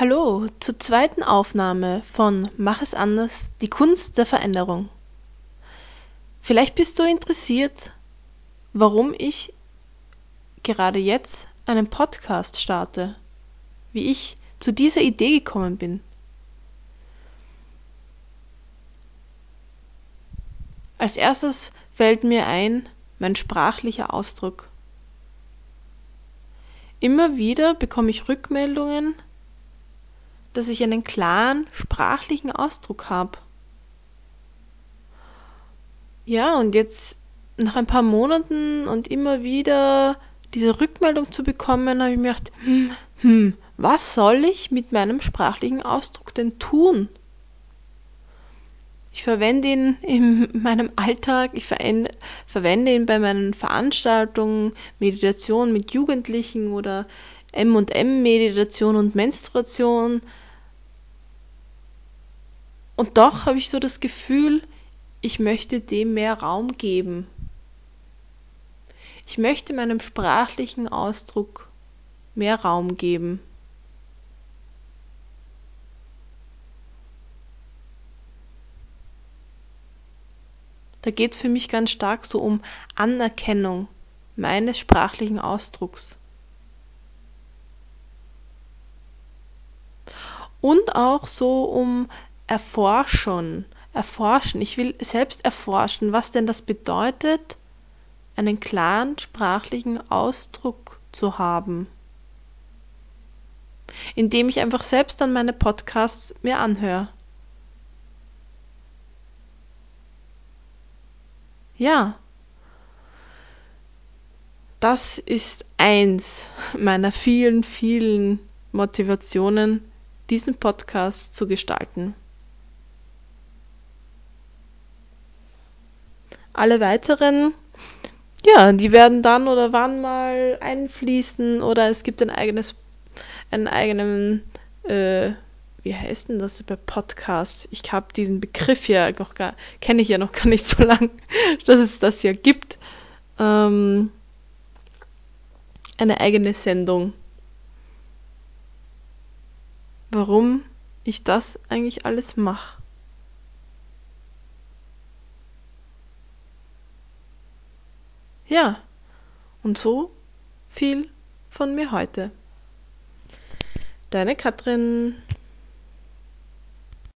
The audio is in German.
Hallo zur zweiten Aufnahme von Mach es anders, die Kunst der Veränderung. Vielleicht bist du interessiert, warum ich gerade jetzt einen Podcast starte, wie ich zu dieser Idee gekommen bin. Als erstes fällt mir ein mein sprachlicher Ausdruck. Immer wieder bekomme ich Rückmeldungen, dass ich einen klaren sprachlichen Ausdruck habe. Ja, und jetzt nach ein paar Monaten und immer wieder diese Rückmeldung zu bekommen, habe ich mir gedacht, hm, hm, was soll ich mit meinem sprachlichen Ausdruck denn tun? Ich verwende ihn in meinem Alltag, ich verwende ihn bei meinen Veranstaltungen, Meditation mit Jugendlichen oder M&M-Meditation und Menstruation. Und doch habe ich so das Gefühl, ich möchte dem mehr Raum geben. Ich möchte meinem sprachlichen Ausdruck mehr Raum geben. Da geht es für mich ganz stark so um Anerkennung meines sprachlichen Ausdrucks. Und auch so um Erforschen, erforschen. Ich will selbst erforschen, was denn das bedeutet, einen klaren sprachlichen Ausdruck zu haben. Indem ich einfach selbst dann meine Podcasts mir anhöre. Ja, das ist eins meiner vielen, vielen Motivationen, diesen Podcast zu gestalten. Alle weiteren, ja, die werden dann oder wann mal einfließen oder es gibt ein eigenes, einen eigenen, äh, wie heißt denn das bei Podcasts? Ich habe diesen Begriff ja noch gar, kenne ich ja noch gar nicht so lang, dass es das ja gibt. Ähm, eine eigene Sendung. Warum ich das eigentlich alles mache. Ja, und so viel von mir heute. Deine Katrin.